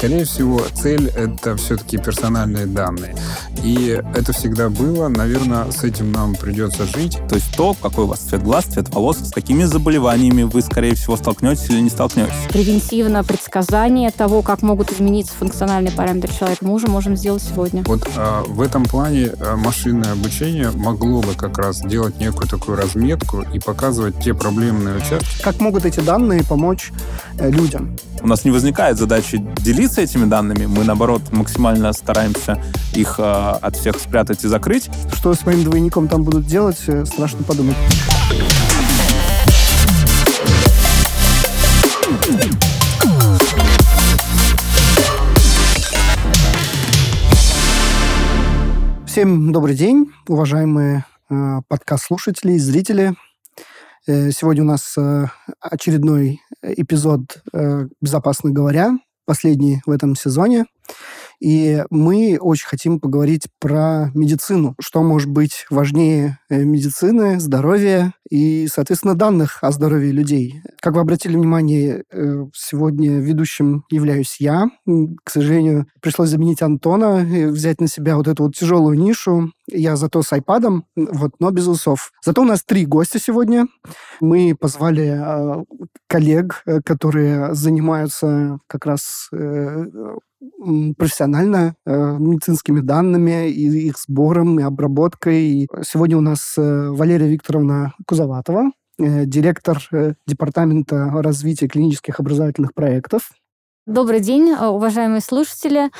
Скорее всего, цель — это все-таки персональные данные. И это всегда было. Наверное, с этим нам придется жить. То есть то, какой у вас цвет глаз, цвет волос, с какими заболеваниями вы, скорее всего, столкнетесь или не столкнетесь. Превентивно предсказание того, как могут измениться функциональные параметры человека, мы уже можем сделать сегодня. Вот а, в этом плане а, машинное обучение могло бы как раз делать некую такую разметку и показывать те проблемные участки. Как могут эти данные помочь э, людям? У нас не возникает задачи делиться этими данными. Мы, наоборот, максимально стараемся их э, от всех спрятать и закрыть. Что с моим двойником там будут делать, э, страшно подумать. Всем добрый день, уважаемые э, подкаст-слушатели и зрители. Э, сегодня у нас э, очередной эпизод э, «Безопасно говоря», последний в этом сезоне. И мы очень хотим поговорить про медицину. Что может быть важнее э, медицины, здоровья и, соответственно, данных о здоровье людей. Как вы обратили внимание, э, сегодня ведущим являюсь я. К сожалению, пришлось заменить Антона, взять на себя вот эту вот тяжелую нишу. Я зато с айпадом, вот, но без усов. Зато у нас три гостя сегодня. Мы позвали э, коллег, которые занимаются как раз э, профессионально э, медицинскими данными, и их сбором, и обработкой. И сегодня у нас э, Валерия Викторовна Кузоватова, э, директор э, Департамента развития клинических образовательных проектов Добрый день, э, уважаемые слушатели.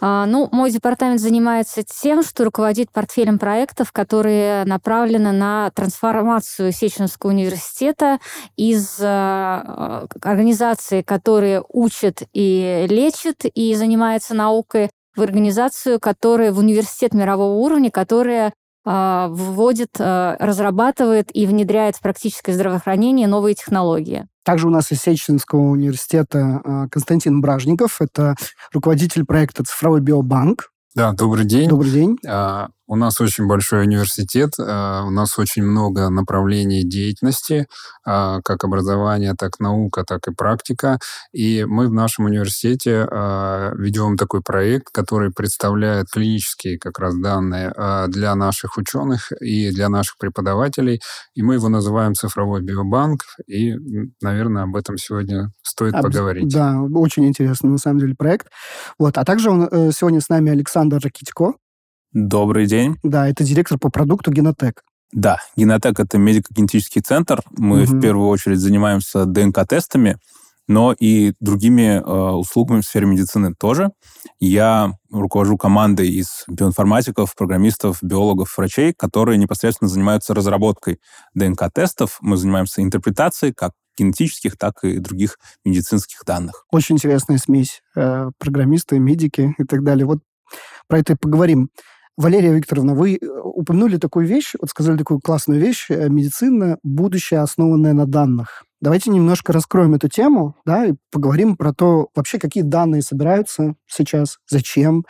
А, ну, мой департамент занимается тем, что руководит портфелем проектов, которые направлены на трансформацию Сеченского университета из организации, которые учат и лечат, и занимается наукой, в организацию, которая в университет мирового уровня, которая вводит, а, разрабатывает и внедряет в практическое здравоохранение новые технологии. Также у нас из Сеченского университета а, Константин Бражников, это руководитель проекта «Цифровой биобанк». Да, добрый день. Добрый день. У нас очень большой университет, у нас очень много направлений деятельности, как образование, так наука, так и практика. И мы в нашем университете ведем такой проект, который представляет клинические как раз данные для наших ученых и для наших преподавателей. И мы его называем «Цифровой биобанк». И, наверное, об этом сегодня стоит Об... поговорить. Да, очень интересный, на самом деле, проект. Вот. А также он, э, сегодня с нами Александр Ракитько, Добрый день. Да, это директор по продукту Генотек. Да, Генотек — это медико-генетический центр. Мы угу. в первую очередь занимаемся ДНК-тестами, но и другими э, услугами в сфере медицины тоже. Я руковожу командой из биоинформатиков, программистов, биологов, врачей, которые непосредственно занимаются разработкой ДНК-тестов. Мы занимаемся интерпретацией как генетических, так и других медицинских данных. Очень интересная смесь. Э, программисты, медики и так далее. Вот про это и поговорим. Валерия Викторовна, вы э, упомянули такую вещь, вот сказали такую классную вещь, э, медицина, будущее, основанное на данных. Давайте немножко раскроем эту тему, да, и поговорим про то, вообще, какие данные собираются сейчас, зачем.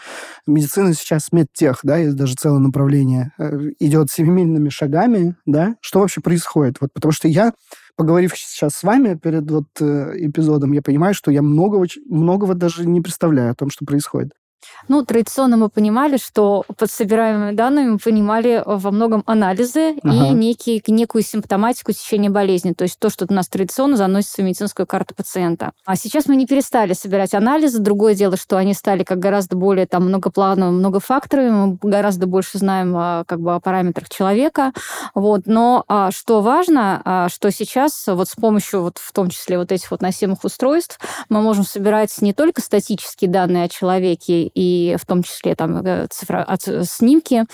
Медицина сейчас медтех, да, есть даже целое направление, э, идет семимильными шагами, да. Что вообще происходит? Вот потому что я, поговорив сейчас с вами перед вот эпизодом, я понимаю, что я многого, многого даже не представляю о том, что происходит. Ну, традиционно мы понимали, что под собираемыми данными мы понимали во многом анализы ага. и некие, некую симптоматику течения болезни, то есть то, что у нас традиционно заносится в медицинскую карту пациента. А сейчас мы не перестали собирать анализы. Другое дело, что они стали как гораздо более там многоплановыми, многофакторовыми, мы гораздо больше знаем а, как бы о параметрах человека. Вот. Но а, что важно, а, что сейчас вот с помощью вот в том числе вот этих вот носимых устройств мы можем собирать не только статические данные о человеке и в том числе там э, цифра, снимки,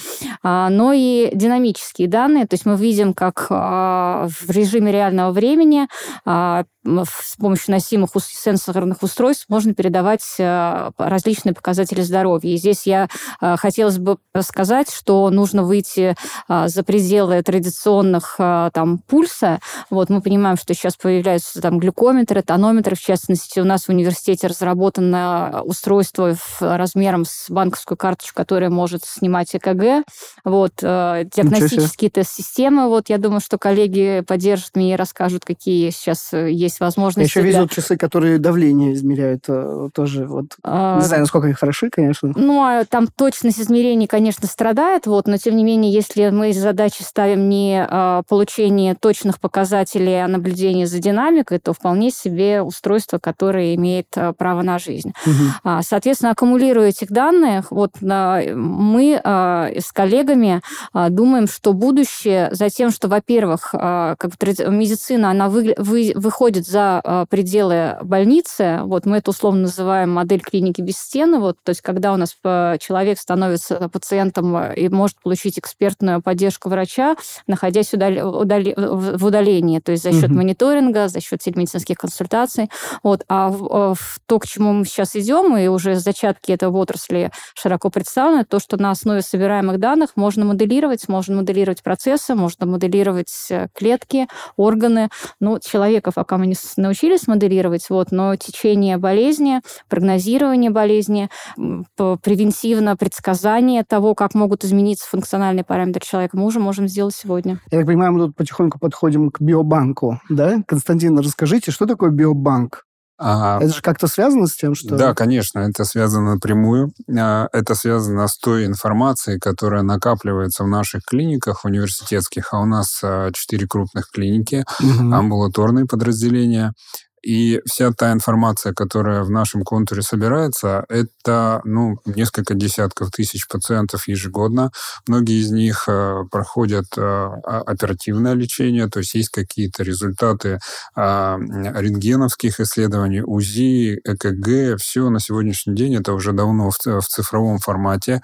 а, но и динамические данные. То есть мы видим, как а, в режиме реального времени а, с помощью носимых сенсорных устройств можно передавать э, различные показатели здоровья. И здесь я э, хотелось бы сказать, что нужно выйти э, за пределы традиционных там пульса. Вот мы понимаем, что сейчас появляются там глюкометры, тонометры. В частности, у нас в университете разработано устройство размером с банковскую карточку, которое может снимать ЭКГ. Вот диагностические тест-системы. Вот я думаю, что коллеги поддержат меня и расскажут, какие сейчас есть есть возможность... Еще для... везут часы, которые давление измеряют э, тоже. Вот. А... Не знаю, насколько они хороши, конечно. Ну, а там точность измерений, конечно, страдает, вот, но тем не менее, если мы задачи ставим не а, получение точных показателей, а наблюдение за динамикой, то вполне себе устройство, которое имеет а, право на жизнь. Угу. Соответственно, аккумулируя этих данных, вот мы с коллегами думаем, что будущее за тем, что, во-первых, как медицина, она вы, вы, выходит за пределы больницы, вот мы это условно называем модель клиники без стены, вот, то есть когда у нас человек становится пациентом и может получить экспертную поддержку врача, находясь удали, удали, в удалении, то есть за счет угу. мониторинга, за счет телемедицинских консультаций. Вот. А в, в то, к чему мы сейчас идем, и уже зачатки этого отрасли широко представлены, то, что на основе собираемых данных можно моделировать, можно моделировать процессы, можно моделировать э, клетки, органы. Ну, человека пока мы не научились моделировать, вот, но течение болезни, прогнозирование болезни, превентивно предсказание того, как могут измениться функциональные параметры человека, мы уже можем сделать сегодня. Я так понимаю, мы тут потихоньку подходим к биобанку, да? Константин, расскажите, что такое биобанк? А, это же как-то связано с тем, что... Да, конечно, это связано напрямую. А, это связано с той информацией, которая накапливается в наших клиниках университетских, а у нас а, четыре крупных клиники, угу. амбулаторные подразделения. И вся та информация, которая в нашем контуре собирается, это ну, несколько десятков тысяч пациентов ежегодно. Многие из них э, проходят э, оперативное лечение, то есть есть какие-то результаты э, рентгеновских исследований, УЗИ, ЭКГ. Все на сегодняшний день это уже давно в, цифровом формате.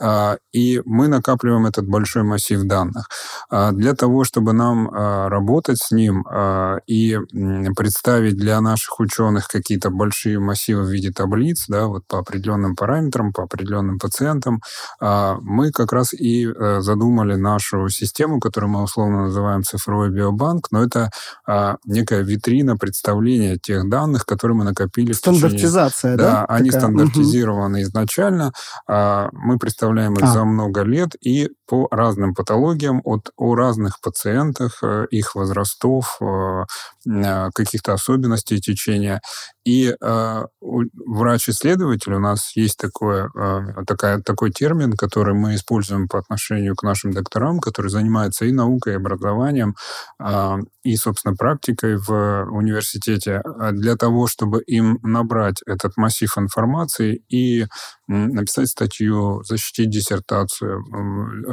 Э, и мы накапливаем этот большой массив данных. Э, для того, чтобы нам работать с ним и представить для наших ученых какие-то большие массивы в виде таблиц, да, вот по определенным параметрам, по определенным пациентам, а, мы как раз и э, задумали нашу систему, которую мы условно называем цифровой биобанк, но это а, некая витрина представления тех данных, которые мы накопили. Стандартизация, течение... да? Да, они такая? стандартизированы угу. изначально. А, мы представляем их а. за много лет и по разным патологиям, от, о разных пациентах, э, их возрастов, э, каких-то особенностей особенностей течения. И э, врач-исследователь, у нас есть такое, э, такая, такой термин, который мы используем по отношению к нашим докторам, который занимается и наукой, и образованием, э, и, собственно, практикой в университете, а для того, чтобы им набрать этот массив информации и написать статью, защитить диссертацию,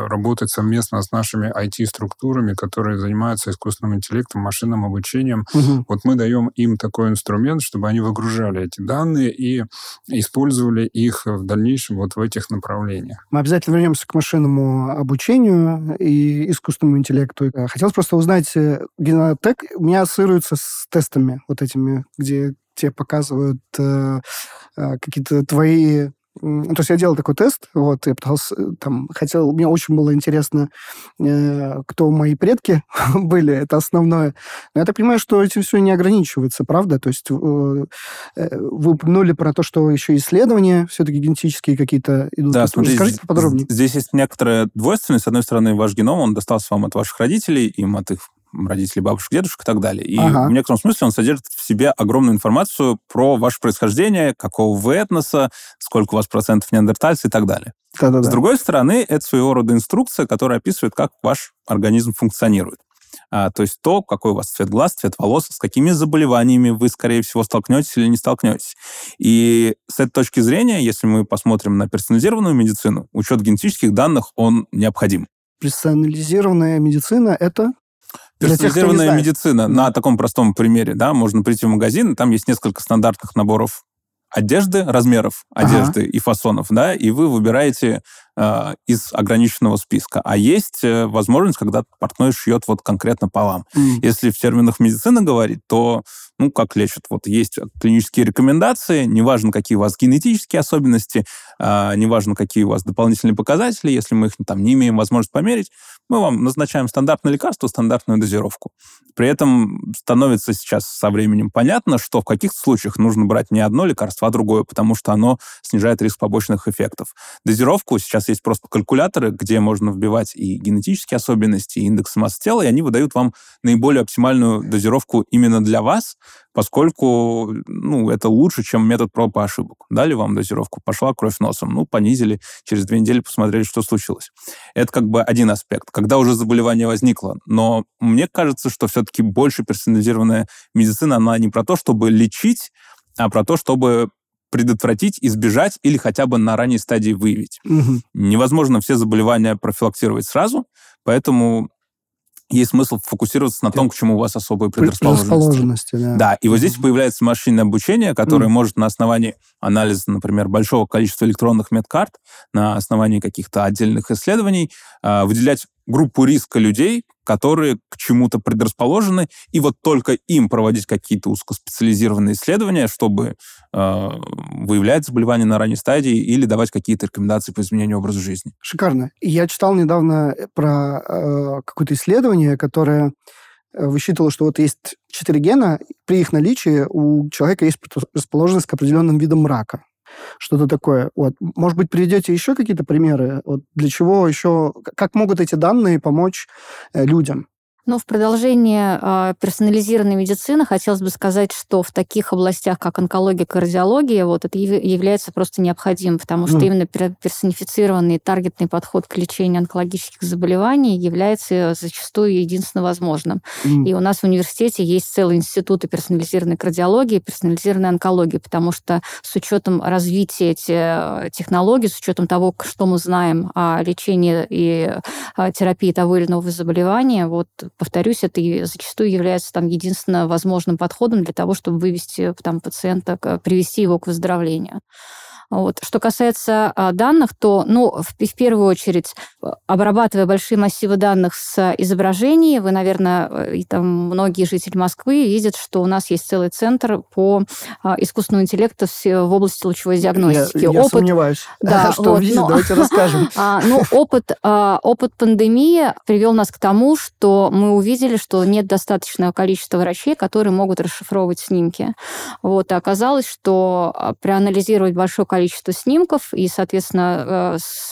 работать совместно с нашими IT-структурами, которые занимаются искусственным интеллектом, машинным обучением. Угу. Вот мы даем им такой инструмент, чтобы они выгружали эти данные и использовали их в дальнейшем вот в этих направлениях. Мы обязательно вернемся к машинному обучению и искусственному интеллекту. Хотелось просто узнать, э, генотек у меня ассоциируется с тестами вот этими, где тебе показывают э, э, какие-то твои то есть я делал такой тест, вот, я пытался, э, там, хотел, мне очень было интересно, э, кто мои предки были, это основное. Но я так понимаю, что этим все не ограничивается, правда? То есть э, э, вы упомянули про то, что еще исследования все-таки генетические какие-то идут. Да, смотрите, Расскажите поподробнее. Здесь есть некоторая двойственность. С одной стороны, ваш геном, он достался вам от ваших родителей, им от их родителей, бабушек, дедушек и так далее. И ага. в некотором смысле он содержит в себе огромную информацию про ваше происхождение, какого вы этноса, сколько у вас процентов неандертальцев и так далее. Да-да-да. С другой стороны, это своего рода инструкция, которая описывает, как ваш организм функционирует. А, то есть то, какой у вас цвет глаз, цвет волос, с какими заболеваниями вы, скорее всего, столкнетесь или не столкнетесь. И с этой точки зрения, если мы посмотрим на персонализированную медицину, учет генетических данных, он необходим. Персонализированная медицина — это? Персонализированная тех, медицина на таком простом примере, да, можно прийти в магазин, там есть несколько стандартных наборов одежды, размеров одежды ага. и фасонов, да, и вы выбираете из ограниченного списка. А есть э, возможность, когда портной шьет вот конкретно по вам. Mm. Если в терминах медицины говорить, то, ну, как лечат, вот есть клинические рекомендации, неважно, какие у вас генетические особенности, э, неважно, какие у вас дополнительные показатели, если мы их там не имеем возможности померить, мы вам назначаем стандартное лекарство, стандартную дозировку. При этом становится сейчас со временем понятно, что в каких-то случаях нужно брать не одно лекарство, а другое, потому что оно снижает риск побочных эффектов. Дозировку сейчас есть просто калькуляторы, где можно вбивать и генетические особенности, и индекс массы тела, и они выдают вам наиболее оптимальную дозировку именно для вас, поскольку ну, это лучше, чем метод проб и ошибок. Дали вам дозировку, пошла кровь носом, ну, понизили, через две недели посмотрели, что случилось. Это как бы один аспект, когда уже заболевание возникло. Но мне кажется, что все-таки больше персонализированная медицина, она не про то, чтобы лечить, а про то, чтобы предотвратить, избежать или хотя бы на ранней стадии выявить. Угу. Невозможно все заболевания профилактировать сразу, поэтому есть смысл фокусироваться на том, к чему у вас особые предрасположенности. предрасположенности да. да, и вот здесь появляется машинное обучение, которое mm. может на основании анализа, например, большого количества электронных медкарт, на основании каких-то отдельных исследований э, выделять группу риска людей, которые к чему-то предрасположены, и вот только им проводить какие-то узкоспециализированные исследования, чтобы э, выявлять заболевания на ранней стадии или давать какие-то рекомендации по изменению образа жизни. Шикарно. Я читал недавно про э, какое-то исследование, которое э, высчитывало, что вот есть четыре гена, при их наличии у человека есть расположенность к определенным видам рака что-то такое. Вот. Может быть, приведете еще какие-то примеры? Вот для чего еще, как могут эти данные помочь э, людям? Ну, в продолжение э, персонализированной медицины хотелось бы сказать, что в таких областях, как онкология, кардиология, вот это является просто необходимым, потому что mm. именно персонифицированный таргетный подход к лечению онкологических заболеваний является зачастую единственно возможным. Mm. И у нас в университете есть целый институт персонализированной кардиологии, персонализированной онкологии, потому что с учетом развития этих технологий, с учетом того, что мы знаем о лечении и терапии того или иного заболевания, вот повторюсь, это зачастую является там единственно возможным подходом для того, чтобы вывести там, пациента, привести его к выздоровлению. Вот. Что касается а, данных, то, ну, в, в первую очередь, обрабатывая большие массивы данных с изображений, вы, наверное, э, и там многие жители Москвы видят, что у нас есть целый центр по а, искусственному интеллекту в области лучевой диагностики. Я, я опыт, сомневаюсь, да, что вот, видит, но, давайте расскажем. А, ну, опыт, а, опыт пандемии привел нас к тому, что мы увидели, что нет достаточного количества врачей, которые могут расшифровывать снимки. Вот, и оказалось, что а, проанализировать большое количество количество снимков, и, соответственно, э, с,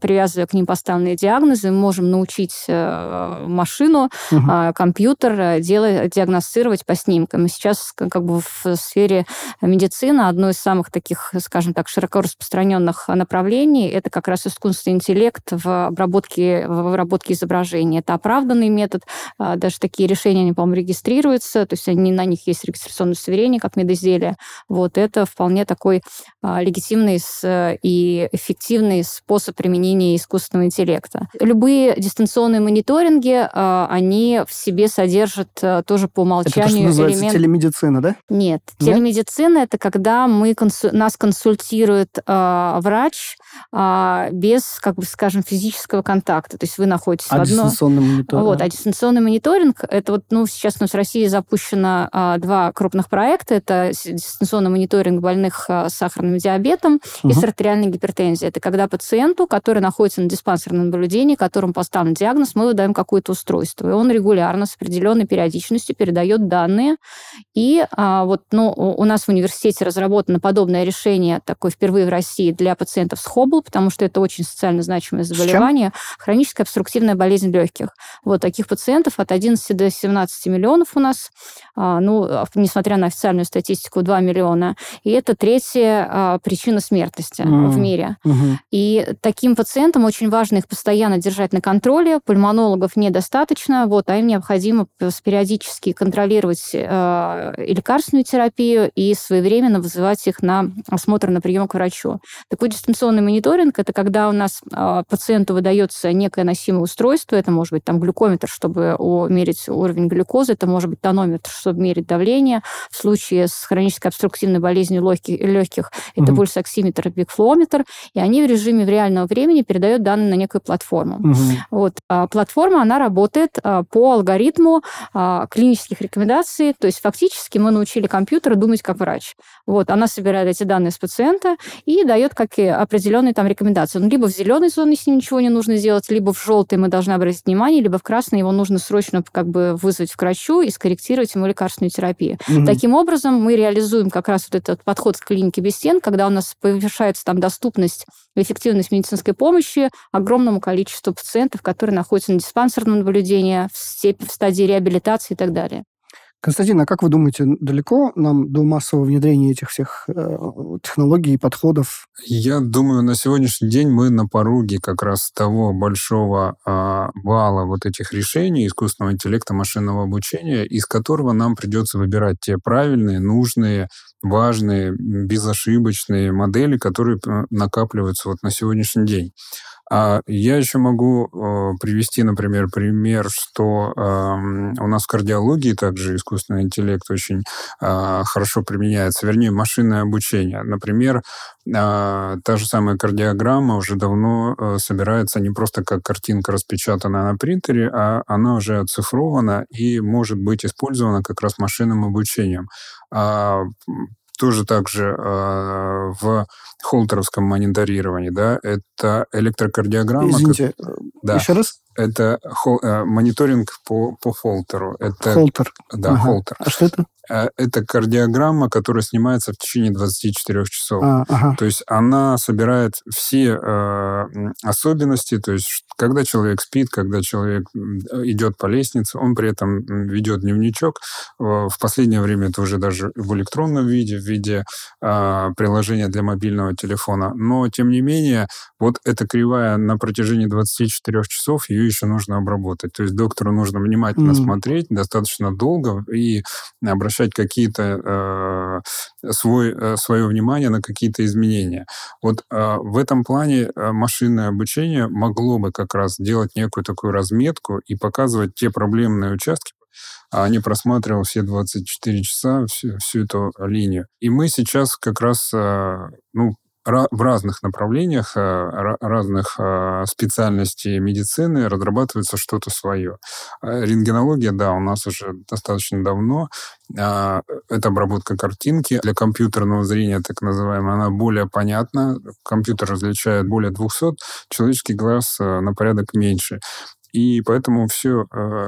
привязывая к ним поставленные диагнозы, мы можем научить э, машину, угу. компьютер делать, диагностировать по снимкам. И сейчас как бы в сфере медицины одно из самых таких, скажем так, широко распространенных направлений это как раз искусственный интеллект в обработке, в обработке изображений. Это оправданный метод. Даже такие решения, они, по-моему, регистрируются, то есть они, на них есть регистрационное удостоверение как медизделие. Вот это вполне такой легитимный эффективный и эффективный способ применения искусственного интеллекта. Любые дистанционные мониторинги, а, они в себе содержат а, тоже по умолчанию это то, что называется элемент... телемедицина, да? Нет. Нет? Телемедицина — это когда мы консу... нас консультирует э, врач э, без, как бы, скажем, физического контакта. То есть вы находитесь а в одном... дистанционный мониторинг? Вот. А дистанционный мониторинг — это вот, ну, сейчас у нас в России запущено э, два крупных проекта. Это дистанционный мониторинг больных с сахарным диабетом диабетом угу. и с артериальной гипертензией. Это когда пациенту, который находится на диспансерном наблюдении, которому поставлен диагноз, мы выдаем какое-то устройство. И он регулярно с определенной периодичностью передает данные. И а, вот ну, у нас в университете разработано подобное решение, такое впервые в России, для пациентов с Хоббл, потому что это очень социально значимое заболевание. Хроническая обструктивная болезнь легких. Вот таких пациентов от 11 до 17 миллионов у нас, а, ну, несмотря на официальную статистику, 2 миллиона. И это третья а, причина причина смертности mm. в мире. Mm-hmm. И таким пациентам очень важно их постоянно держать на контроле. Пульмонологов недостаточно, вот, а им необходимо периодически контролировать э, и лекарственную терапию, и своевременно вызывать их на осмотр, на прием к врачу. Такой дистанционный мониторинг – это когда у нас э, пациенту выдается некое носимое устройство, это может быть там глюкометр, чтобы мерить уровень глюкозы, это может быть тонометр, чтобы мерить давление. В случае с хронической обструктивной болезнью легких, легких это mm-hmm пульсоксиметр и бигфлометр, и они в режиме в реального времени передают данные на некую платформу. Угу. Вот. А платформа, она работает а, по алгоритму а, клинических рекомендаций, то есть фактически мы научили компьютер думать как врач. Вот. Она собирает эти данные с пациента и дает как и определенные там рекомендации. Ну, либо в зеленой зоне с ним ничего не нужно сделать, либо в желтой мы должны обратить внимание, либо в красной его нужно срочно как бы вызвать к врачу и скорректировать ему лекарственную терапию. Угу. Таким образом, мы реализуем как раз вот этот подход к клинике без стен, когда он нас повышается там доступность и эффективность медицинской помощи огромному количеству пациентов, которые находятся на диспансерном наблюдении, в, степи, в стадии реабилитации и так далее. Константин, а как вы думаете, далеко нам до массового внедрения этих всех э, технологий и подходов? Я думаю, на сегодняшний день мы на пороге как раз того большого э, вала вот этих решений искусственного интеллекта, машинного обучения, из которого нам придется выбирать те правильные, нужные, важные, безошибочные модели, которые э, накапливаются вот на сегодняшний день. А я еще могу э, привести, например, пример, что э, у нас в кардиологии также искусственный интеллект очень э, хорошо применяется, вернее, машинное обучение. Например, э, та же самая кардиограмма уже давно э, собирается не просто как картинка распечатанная на принтере, а она уже оцифрована и может быть использована как раз машинным обучением. А тоже также э, в холтеровском мониторировании, да, это электрокардиограмма. Извините, как, да, еще раз? Это хол, э, мониторинг по, по холтеру. Это, холтер. Да, ага. холтер. А что это? Э, это кардиограмма, которая снимается в течение 24 часов. А, ага. То есть она собирает все э, особенности, то есть когда человек спит, когда человек идет по лестнице, он при этом ведет дневничок. В последнее время это уже даже в электронном виде, в виде э, приложения для мобильного телефона. Но, тем не менее, вот эта кривая на протяжении 24 часов, ее еще нужно обработать. То есть доктору нужно внимательно mm. смотреть достаточно долго и обращать какие-то э, свой, э, свое внимание на какие-то изменения. Вот э, в этом плане э, машинное обучение могло бы как раз делать некую такую разметку и показывать те проблемные участки, а не просматривал все 24 часа всю, всю эту линию. И мы сейчас как раз, э, ну, в разных направлениях, э, разных э, специальностей медицины разрабатывается что-то свое. Э, рентгенология, да, у нас уже достаточно давно. А, это обработка картинки. Для компьютерного зрения, так называемая, она более понятна. Компьютер различает более 200, человеческий глаз на порядок меньше. И поэтому все э,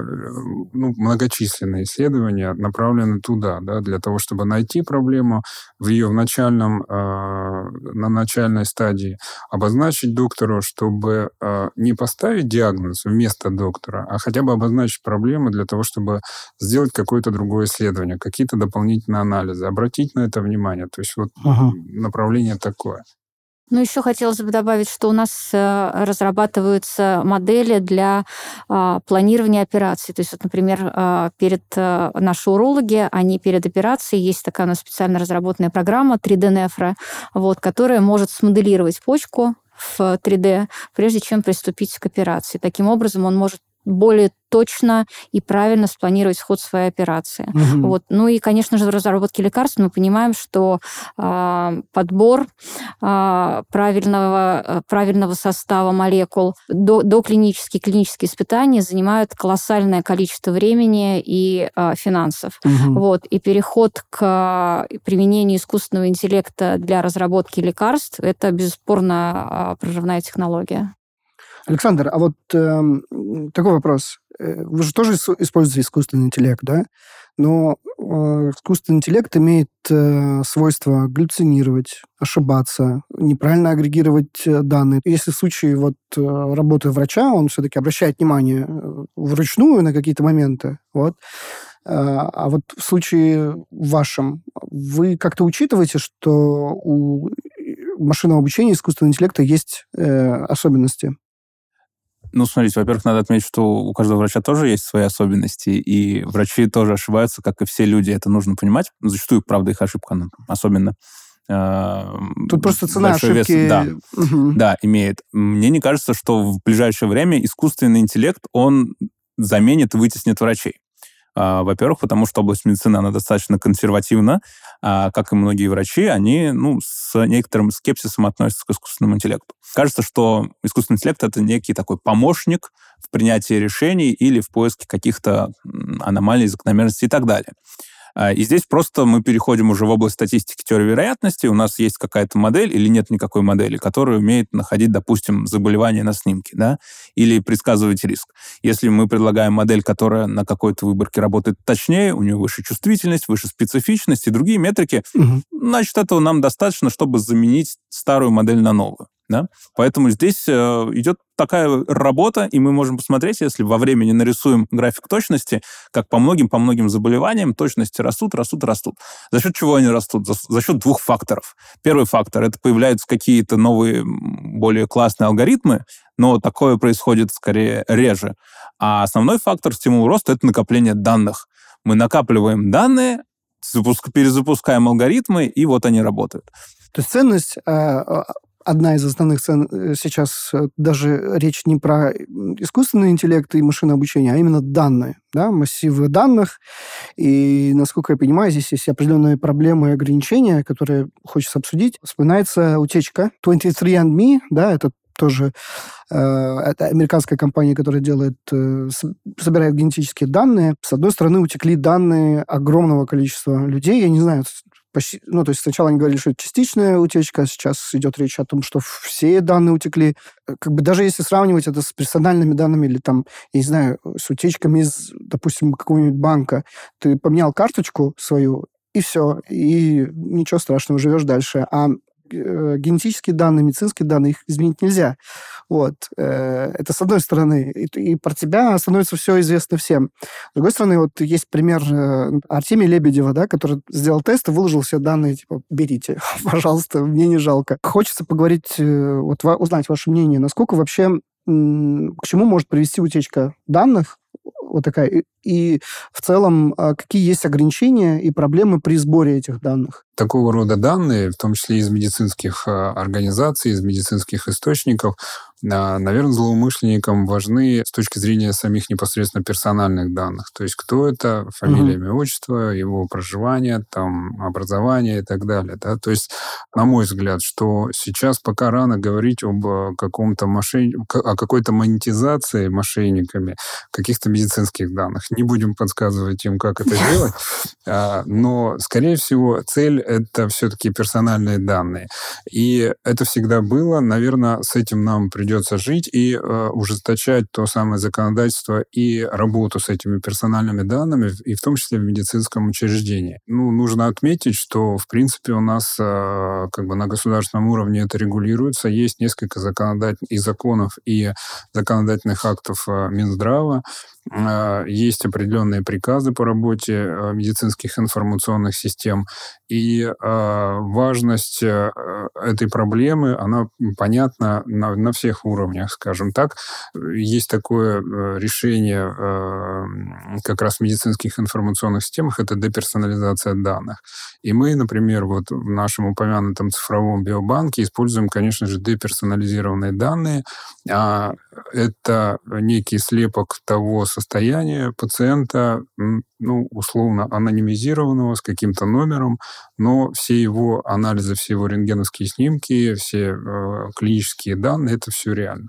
ну, многочисленные исследования направлены туда, да, для того, чтобы найти проблему в ее в начальном, э, на начальной стадии, обозначить доктору, чтобы э, не поставить диагноз вместо доктора, а хотя бы обозначить проблему для того, чтобы сделать какое-то другое исследование, какие-то дополнительные анализы, обратить на это внимание. То есть вот ага. направление такое. Ну, еще хотелось бы добавить, что у нас э, разрабатываются модели для а, планирования операций. То есть, вот, например, а, перед э, наши урологи, они перед операцией, есть такая у нас специально разработанная программа 3D-нефра, вот, которая может смоделировать почку в 3D, прежде чем приступить к операции. Таким образом, он может более точно и правильно спланировать ход своей операции. Угу. Вот. Ну и, конечно же, в разработке лекарств мы понимаем, что э, подбор э, правильного, правильного состава молекул до, до клинические, клинические испытания занимают колоссальное количество времени и э, финансов. Угу. Вот. И переход к применению искусственного интеллекта для разработки лекарств – это, бесспорно, прорывная технология. Александр, а вот э, такой вопрос. Э, вы же тоже используете искусственный интеллект, да? Но э, искусственный интеллект имеет э, свойство галлюцинировать, ошибаться, неправильно агрегировать э, данные. Если в случае вот э, работы врача, он все-таки обращает внимание э, вручную на какие-то моменты, вот. А вот в случае вашем, вы как-то учитываете, что у машинного обучения искусственного интеллекта есть э, особенности? Ну, смотрите, во-первых, надо отметить, что у каждого врача тоже есть свои особенности, и врачи тоже ошибаются, как и все люди. Это нужно понимать. Ну, зачастую, правда, их ошибка особенно. Э, Тут просто цена ошибки... Вес, да, угу. да, имеет. Мне не кажется, что в ближайшее время искусственный интеллект, он заменит и вытеснит врачей. А, во-первых, потому что область медицины, она достаточно консервативна, а, как и многие врачи, они ну, с некоторым скепсисом относятся к искусственному интеллекту. Кажется, что искусственный интеллект — это некий такой помощник в принятии решений или в поиске каких-то аномалий, закономерностей и так далее. А, и здесь просто мы переходим уже в область статистики теории вероятности. У нас есть какая-то модель или нет никакой модели, которая умеет находить, допустим, заболевание на снимке, да, или предсказывать риск. Если мы предлагаем модель, которая на какой-то выборке работает точнее, у нее выше чувствительность, выше специфичность и другие метрики, угу. значит, этого нам достаточно, чтобы заменить старую модель на новую. Да? Поэтому здесь э, идет такая работа, и мы можем посмотреть, если во времени нарисуем график точности, как по многим, по многим заболеваниям точности растут, растут, растут. За счет чего они растут? За, за счет двух факторов. Первый фактор — это появляются какие-то новые, более классные алгоритмы, но такое происходит скорее реже. А основной фактор стимул роста — это накопление данных. Мы накапливаем данные, запуск, перезапускаем алгоритмы, и вот они работают. То есть ценность э, одна из основных цен э, сейчас э, даже речь не про искусственный интеллект и машинное обучение, а именно данные, да, массивы данных. И, насколько я понимаю, здесь есть определенные проблемы и ограничения, которые хочется обсудить. Вспоминается утечка 23andMe, да, это тоже э, это американская компания, которая делает, э, собирает генетические данные. С одной стороны, утекли данные огромного количества людей. Я не знаю, почти, ну, то есть сначала они говорили, что это частичная утечка, а сейчас идет речь о том, что все данные утекли. Э, как бы даже если сравнивать это с персональными данными или там, я не знаю, с утечками из, допустим, какого-нибудь банка, ты поменял карточку свою, и все, и ничего страшного, живешь дальше. А генетические данные, медицинские данные, их изменить нельзя. Вот. Э, это с одной стороны. И, про тебя становится все известно всем. С другой стороны, вот есть пример э, Артемия Лебедева, да, который сделал тест и выложил все данные, типа, берите, пожалуйста, мне не жалко. Хочется поговорить, э, вот узнать ваше мнение, насколько вообще к чему может привести утечка данных вот такая. И, и в целом, а, какие есть ограничения и проблемы при сборе этих данных? Такого рода данные, в том числе из медицинских а, организаций, из медицинских источников, а, наверное, злоумышленникам важны с точки зрения самих непосредственно персональных данных. То есть кто это, фамилия, имя, отчество, его проживание, там, образование и так далее. Да? То есть, на мой взгляд, что сейчас пока рано говорить об э, каком-то мошен... о какой-то монетизации мошенниками каких-то медицинских данных. Не будем подсказывать им, как это делать, а, но, скорее всего, цель — это все-таки персональные данные. И это всегда было. Наверное, с этим нам придется жить и э, ужесточать то самое законодательство и работу с этими персональными данными, и в том числе в медицинском учреждении. Ну, нужно отметить, что, в принципе, у нас э, как бы на государственном уровне это регулируется. Есть несколько законодательных и законов, и законодательных актов э, Минздрава, а, есть определенные приказы по работе а, медицинских информационных систем, и а, важность э, этой проблемы, она понятна на, на всех уровнях, скажем так. Есть такое э, решение как раз в медицинских информационных системах, это деперсонализация данных. И мы, например, вот в нашем упомянутом цифровом биобанке используем, конечно же, деперсонализированные данные. Это некий слепок того состояния пациента, ну, условно анонимизированного, с каким-то номером, но все его анализы, все его рентгеновские снимки, все э, клинические данные, это все реально.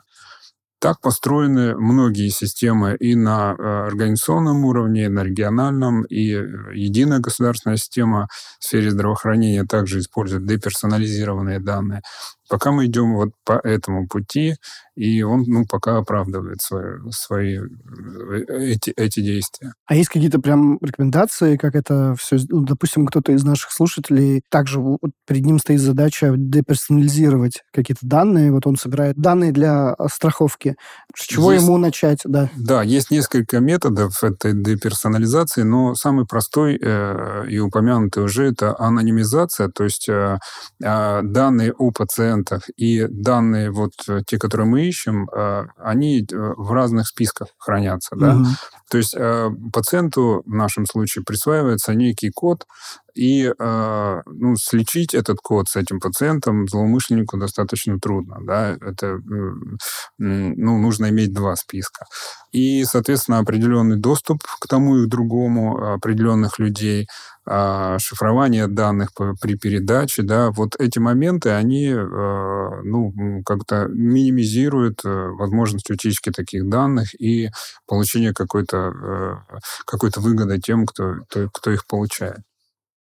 Так построены многие системы и на э, организационном уровне, и на региональном, и э, единая государственная система в сфере здравоохранения также использует деперсонализированные данные. Пока мы идем вот по этому пути, и он, ну, пока оправдывает свои, свои э, эти, эти действия. А есть какие-то прям рекомендации, как это все... Ну, допустим, кто-то из наших слушателей, также вот перед ним стоит задача деперсонализировать какие-то данные, вот он собирает данные для а, страховки. С чего есть, ему начать? Да. да, есть несколько методов этой деперсонализации, но самый простой э, и упомянутый уже это анонимизация, то есть э, э, данные о пациенте пациентах, и данные, вот э, те, которые мы ищем, э, они э, в разных списках хранятся. Да? Угу. То есть пациенту в нашем случае присваивается некий код, И э, ну, слечить этот код с этим пациентом злоумышленнику достаточно трудно. Да? Это, ну, нужно иметь два списка. И, соответственно, определенный доступ к тому и к другому определенных людей, а, шифрование данных при передаче, да, вот эти моменты, они, э, ну, как-то минимизируют э, возможность утечки таких данных и получения какой-то э, какой выгоды тем, кто, кто, кто их получает.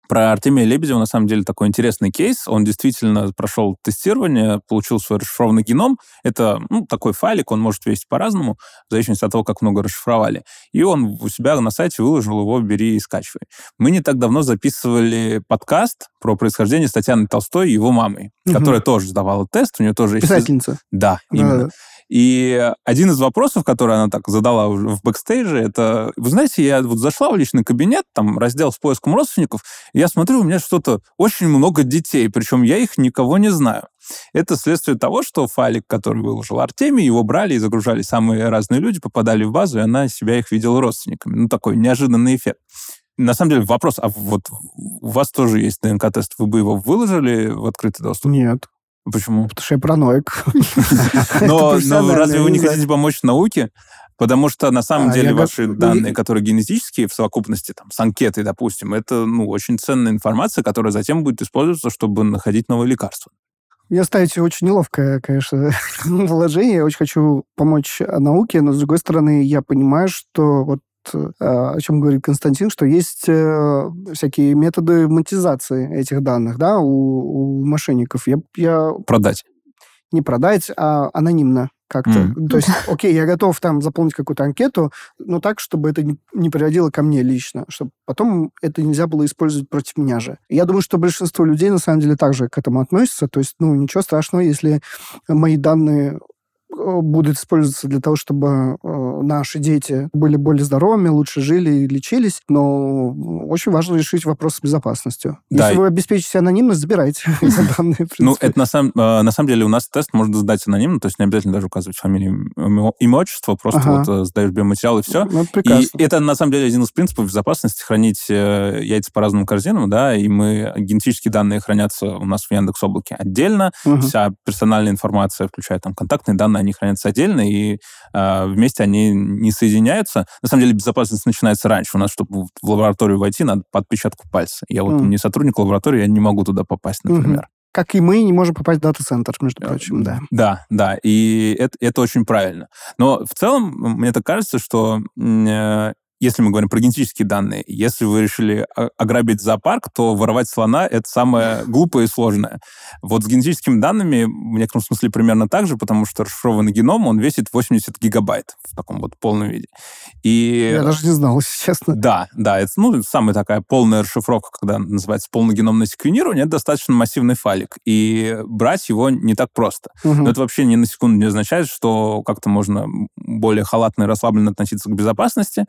Про Артемия Лебедева, на самом деле, такой интересный кейс. Он действительно прошел тестирование, получил свой расшифрованный геном. Это ну, такой файлик, он может весить по-разному, в зависимости от того, как много расшифровали. И он у себя на сайте выложил его, бери и скачивай. Мы не так давно записывали подкаст про происхождение с Татьяной Толстой и его мамой, угу. которая тоже сдавала тест, у нее тоже есть... Писательница. Да, именно. Да. И один из вопросов, который она так задала в бэкстейже, это, вы знаете, я вот зашла в личный кабинет, там раздел с поиском родственников, и я смотрю, у меня что-то очень много детей, причем я их никого не знаю. Это следствие того, что файлик, который выложил Артемий, его брали и загружали самые разные люди, попадали в базу, и она себя их видела родственниками. Ну, такой неожиданный эффект. На самом деле вопрос, а вот у вас тоже есть ДНК-тест, вы бы его выложили в открытый доступ? Нет. Почему? Потому что я параноик. Но, разве вы не хотите помочь науке? Потому что на самом а, деле ваши го... данные, которые генетические в совокупности, там, с анкетой, допустим, это ну, очень ценная информация, которая затем будет использоваться, чтобы находить новые лекарства. Я ставите очень неловкое, конечно, вложение. Я очень хочу помочь науке, но, с другой стороны, я понимаю, что вот о чем говорит Константин, что есть э, всякие методы монетизации этих данных, да, у, у мошенников. Я, я... Продать. Не продать, а анонимно как-то. Mm. То есть, окей, я готов там заполнить какую-то анкету, но так, чтобы это не, не приводило ко мне лично, чтобы потом это нельзя было использовать против меня же. Я думаю, что большинство людей на самом деле также к этому относятся. То есть, ну, ничего страшного, если мои данные будет использоваться для того, чтобы э, наши дети были более здоровыми, лучше жили и лечились. Но очень важно решить вопрос с безопасностью. Да. Если вы обеспечите анонимность, забирайте данные. Ну, это на самом, э, на самом деле у нас тест можно сдать анонимно, то есть не обязательно даже указывать фамилию, имя, отчество, просто вот сдаешь биоматериал и все. Ну, и это на самом деле один из принципов безопасности хранить яйца по разным корзинам, да, и мы генетические данные хранятся у нас в Яндекс Облаке отдельно, вся персональная информация, включая там контактные данные, они хранятся отдельно, и э, вместе они не соединяются. На самом деле безопасность начинается раньше. У нас, чтобы в лабораторию войти, надо по отпечатку пальца. Я вот mm. не сотрудник лаборатории, я не могу туда попасть, например. Mm-hmm. Как и мы не можем попасть в дата-центр, между прочим, да. Да, да, и это, это очень правильно. Но в целом, мне так кажется, что э, если мы говорим про генетические данные, если вы решили ограбить зоопарк, то воровать слона — это самое глупое и сложное. Вот с генетическими данными в некотором смысле примерно так же, потому что расшифрованный геном, он весит 80 гигабайт в таком вот полном виде. И... Я даже не знал, если честно. Да, да, это ну, самая такая полная расшифровка, когда называется полногеномное секвенирование, это достаточно массивный файлик, и брать его не так просто. Угу. Но это вообще ни на секунду не означает, что как-то можно более халатно и расслабленно относиться к безопасности, а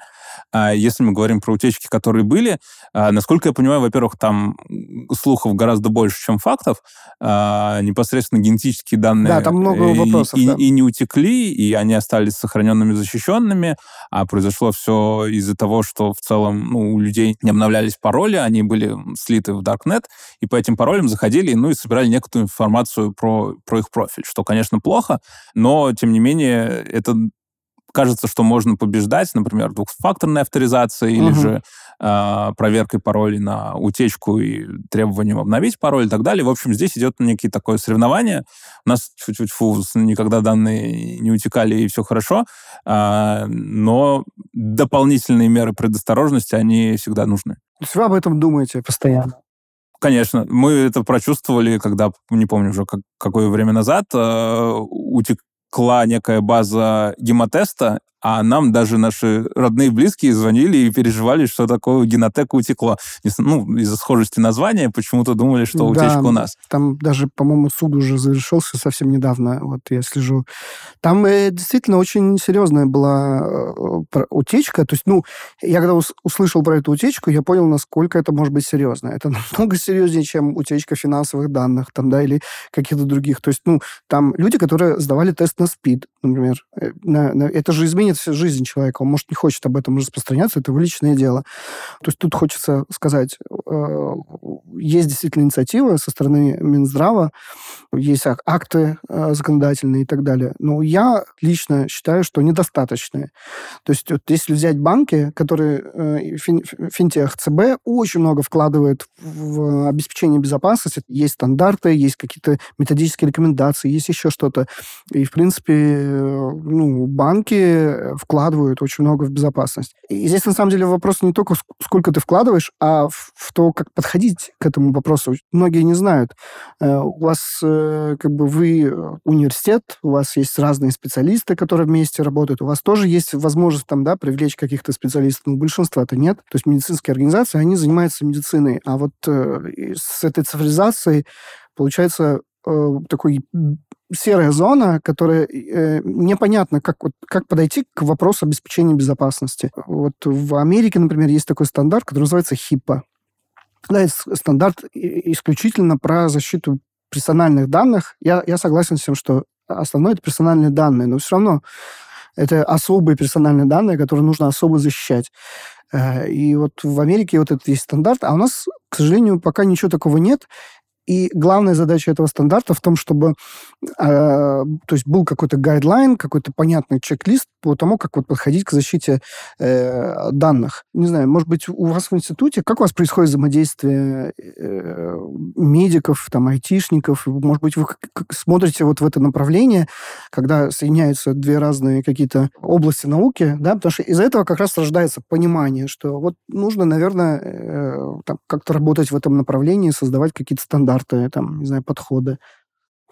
если мы говорим про утечки, которые были, а, насколько я понимаю, во-первых, там слухов гораздо больше, чем фактов. А, непосредственно генетические данные да, там много вопросов, и, да. и не утекли, и они остались сохраненными, защищенными, а произошло все из-за того, что в целом ну, у людей не обновлялись пароли, они были слиты в Darknet, и по этим паролям заходили, ну и собирали некоторую информацию про, про их профиль, что, конечно, плохо, но, тем не менее, это кажется, что можно побеждать, например, двухфакторной авторизацией угу. или же э, проверкой паролей на утечку и требованием обновить пароль и так далее. В общем, здесь идет некие такое соревнование. У нас фу никогда данные не утекали, и все хорошо, э, но дополнительные меры предосторожности, они всегда нужны. То есть вы об этом думаете постоянно? Конечно, мы это прочувствовали, когда, не помню уже как, какое время назад, э, утек, кла некая база гемотеста, а нам даже наши родные и близкие звонили и переживали, что такое генотека утекло. Ну, из-за схожести названия почему-то думали, что да, утечка у нас. Там даже, по-моему, суд уже завершился совсем недавно. Вот я слежу. Там э, действительно очень серьезная была э, утечка. То есть, ну, я когда ус- услышал про эту утечку, я понял, насколько это может быть серьезно. Это намного серьезнее, чем утечка финансовых данных там, да, или каких-то других. То есть, ну, там люди, которые сдавали тест на СПИД, например, э, на, на, это же изменит меняет жизнь человека. Он, может, не хочет об этом распространяться, это его личное дело. То есть тут хочется сказать, э, есть действительно инициатива со стороны Минздрава, есть акты э, законодательные и так далее. Но я лично считаю, что недостаточные. То есть вот если взять банки, которые э, фин, финтех, ЦБ очень много вкладывает в обеспечение безопасности. Есть стандарты, есть какие-то методические рекомендации, есть еще что-то. И, в принципе, ну, банки вкладывают очень много в безопасность. И здесь, на самом деле, вопрос не только, сколько ты вкладываешь, а в то, как подходить к этому вопросу. Многие не знают. Э, у вас, э, как бы, вы университет, у вас есть разные специалисты, которые вместе работают, у вас тоже есть возможность там, да, привлечь каких-то специалистов, но большинства-то нет. То есть медицинские организации, они занимаются медициной, а вот э, с этой цифровизацией получается э, такой серая зона, которая э, непонятно, как, вот, как подойти к вопросу обеспечения безопасности. Вот в Америке, например, есть такой стандарт, который называется HIPAA. Да, это стандарт исключительно про защиту персональных данных. Я, я согласен с тем, что основное это персональные данные, но все равно это особые персональные данные, которые нужно особо защищать. Э, и вот в Америке вот этот есть стандарт, а у нас, к сожалению, пока ничего такого нет. И главная задача этого стандарта в том, чтобы э, то есть был какой-то гайдлайн, какой-то понятный чек-лист по тому, как вот подходить к защите э, данных. Не знаю, может быть, у вас в институте, как у вас происходит взаимодействие э, медиков, там, айтишников? Может быть, вы смотрите вот в это направление, когда соединяются две разные какие-то области науки, да, потому что из-за этого как раз рождается понимание, что вот нужно, наверное, э, как-то работать в этом направлении, создавать какие-то стандарты стандарты, там, не знаю, подходы.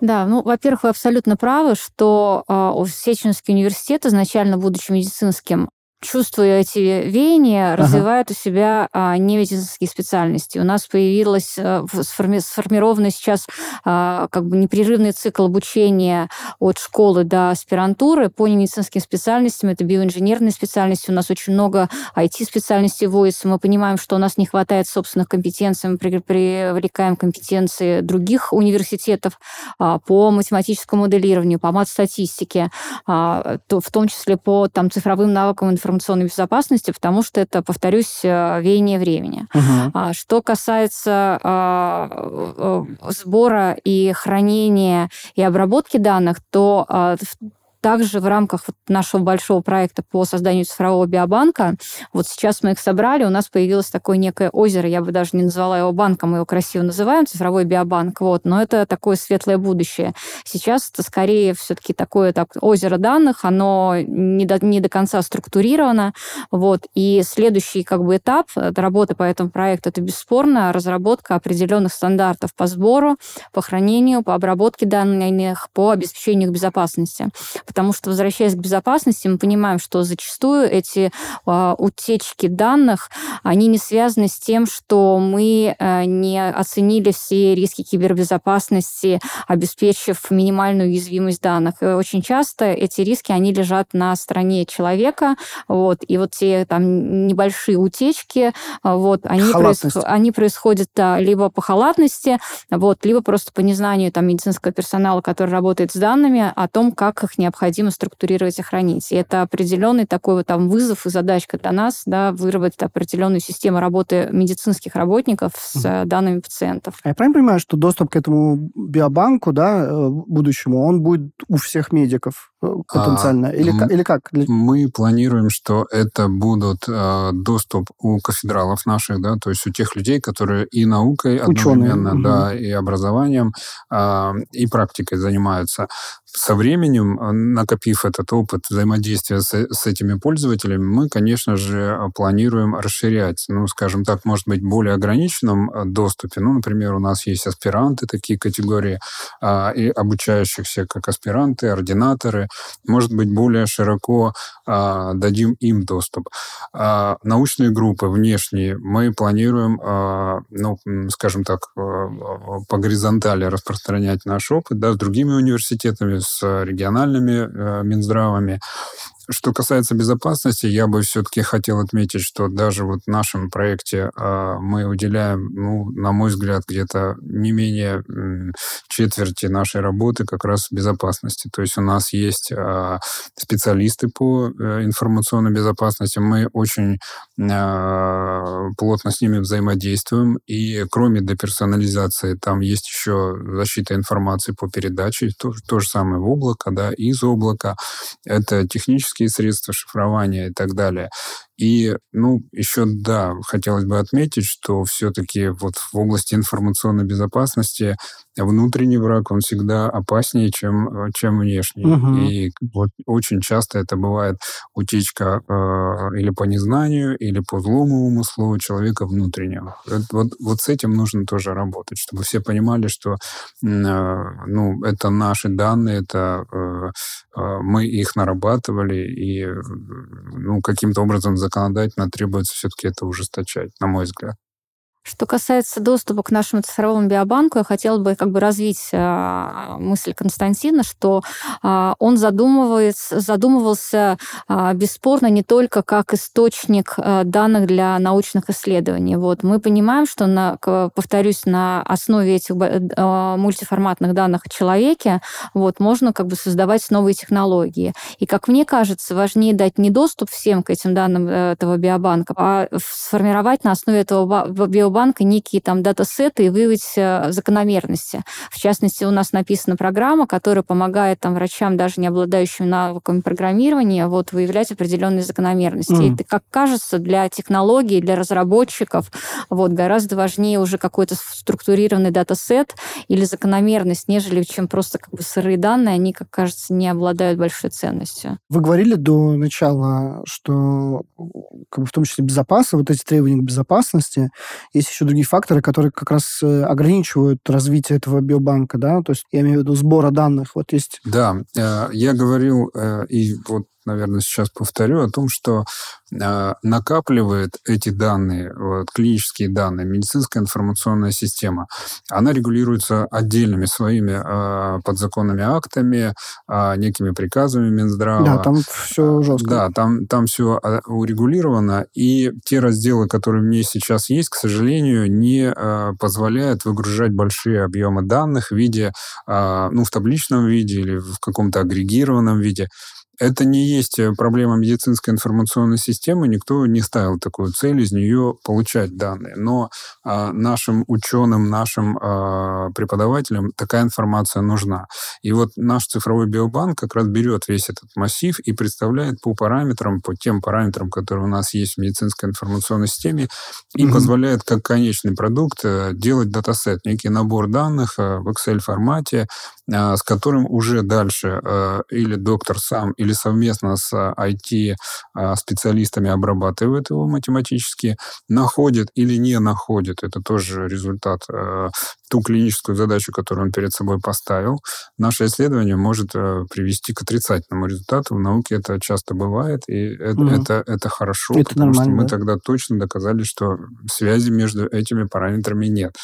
Да, ну, во-первых, вы абсолютно правы, что э, Сеченский университет, изначально будучи медицинским, чувствуя эти веяния, ага. развивают у себя а, немедицинские специальности. У нас появилась а, сформи, сформированный сейчас а, как бы непрерывный цикл обучения от школы до аспирантуры по немедицинским специальностям. Это биоинженерные специальности. У нас очень много IT-специальностей вводится. Мы понимаем, что у нас не хватает собственных компетенций. Мы привлекаем компетенции других университетов а, по математическому моделированию, по мат-статистике, а, то, в том числе по там, цифровым навыкам информации информационной безопасности, потому что это, повторюсь, э, веяние времени. Угу. Что касается а, э, сбора и хранения и обработки данных, то а, также в рамках нашего большого проекта по созданию цифрового биобанка, вот сейчас мы их собрали, у нас появилось такое некое озеро, я бы даже не назвала его банком, мы его красиво называем, цифровой биобанк, вот, но это такое светлое будущее. Сейчас это скорее все-таки такое так, озеро данных, оно не до, не до конца структурировано, вот, и следующий как бы этап работы по этому проекту, это бесспорно разработка определенных стандартов по сбору, по хранению, по обработке данных, по обеспечению их безопасности Потому что, возвращаясь к безопасности, мы понимаем, что зачастую эти э, утечки данных, они не связаны с тем, что мы э, не оценили все риски кибербезопасности, обеспечив минимальную уязвимость данных. И очень часто эти риски, они лежат на стороне человека, вот, и вот те там небольшие утечки, вот, они, проис... они происходят да, либо по халатности, вот, либо просто по незнанию там медицинского персонала, который работает с данными, о том, как их необходимо необходимо структурировать и хранить. И это определенный такой вот там вызов и задачка для нас, да, выработать определенную систему работы медицинских работников с mm. данными пациентов. А я правильно понимаю, что доступ к этому биобанку, да, э, будущему, он будет у всех медиков потенциально? А, или, или как? Мы планируем, что это будут э, доступ у кафедралов наших, да, то есть у тех людей, которые и наукой Ученые. одновременно, угу. да, и образованием, э, и практикой занимаются со временем, э, накопив этот опыт взаимодействия с, с этими пользователями, мы, конечно же, э, планируем расширять, ну, скажем так, может быть, более ограниченном э, доступе. Ну, например, у нас есть аспиранты, такие категории, а, и обучающихся как аспиранты, ординаторы. Может быть, более широко а, дадим им доступ. А, научные группы внешние мы планируем, а, ну, скажем так, по горизонтали распространять наш опыт, да, с другими университетами, с региональными э, Минздравами. Что касается безопасности, я бы все-таки хотел отметить, что даже вот в нашем проекте э, мы уделяем, ну, на мой взгляд, где-то не менее э, четверти нашей работы как раз безопасности. То есть у нас есть э, специалисты по э, информационной безопасности, мы очень э, плотно с ними взаимодействуем, и кроме деперсонализации, там есть еще защита информации по передаче, то, то же самое в облако, да, из облака. Это технические средства шифрования и так далее. И, ну, еще, да, хотелось бы отметить, что все-таки вот в области информационной безопасности внутренний враг, он всегда опаснее, чем, э, чем внешний. Угу. И вот очень часто это бывает утечка э, или по незнанию, или по злому умыслу человека внутреннего. Это, вот, вот с этим нужно тоже работать, чтобы все понимали, что э, ну, это наши данные, это э, э, мы их нарабатывали, и ну, каким-то образом законодательно требуется все-таки это ужесточать, на мой взгляд. Что касается доступа к нашему цифровому биобанку, я хотела бы как бы развить э, мысль Константина, что э, он задумывается, задумывался э, бесспорно не только как источник данных для научных исследований. Вот. Мы понимаем, что, на, повторюсь, на основе этих э, мультиформатных данных о человеке вот, можно как бы создавать новые технологии. И, как мне кажется, важнее дать не доступ всем к этим данным э, этого биобанка, а сформировать на основе этого биобанка банка некие там датасеты и выявить э, закономерности. В частности, у нас написана программа, которая помогает там врачам, даже не обладающим навыками программирования, вот, выявлять определенные закономерности. Mm. Это, как кажется, для технологий, для разработчиков вот, гораздо важнее уже какой-то структурированный датасет или закономерность, нежели чем просто как бы сырые данные, они, как кажется, не обладают большой ценностью. Вы говорили до начала, что как бы, в том числе безопасность, вот эти требования к безопасности, и есть еще другие факторы, которые как раз э, ограничивают развитие этого биобанка, да, то есть я имею в виду сбора данных, вот есть... Да, э, я говорил, э, и вот наверное, сейчас повторю, о том, что э, накапливает эти данные, вот, клинические данные, медицинская информационная система. Она регулируется отдельными своими э, подзаконными актами, э, некими приказами Минздрава. Да, там все жестко. Да, там, там все урегулировано, и те разделы, которые в ней сейчас есть, к сожалению, не э, позволяют выгружать большие объемы данных в виде, э, ну, в табличном виде или в каком-то агрегированном виде. Это не есть э, проблема медицинской информационной системы. Никто не ставил такую цель из нее получать данные. Но а, нашим ученым, нашим а, преподавателям такая информация нужна. И вот наш цифровой биобанк как раз берет весь этот массив и представляет по параметрам, по тем параметрам, которые у нас есть в медицинской информационной системе, и mm-hmm. позволяет как конечный продукт э, делать датасет, некий набор данных э, в Excel-формате, с которым уже дальше или доктор сам, или совместно с IT-специалистами а, обрабатывает его математически, находит или не находит, это тоже результат, э, ту клиническую задачу, которую он перед собой поставил. Наше исследование может э, привести к отрицательному результату. В науке это часто бывает, и это, угу. это, это хорошо, это потому что мы да? тогда точно доказали, что связи между этими параметрами нет.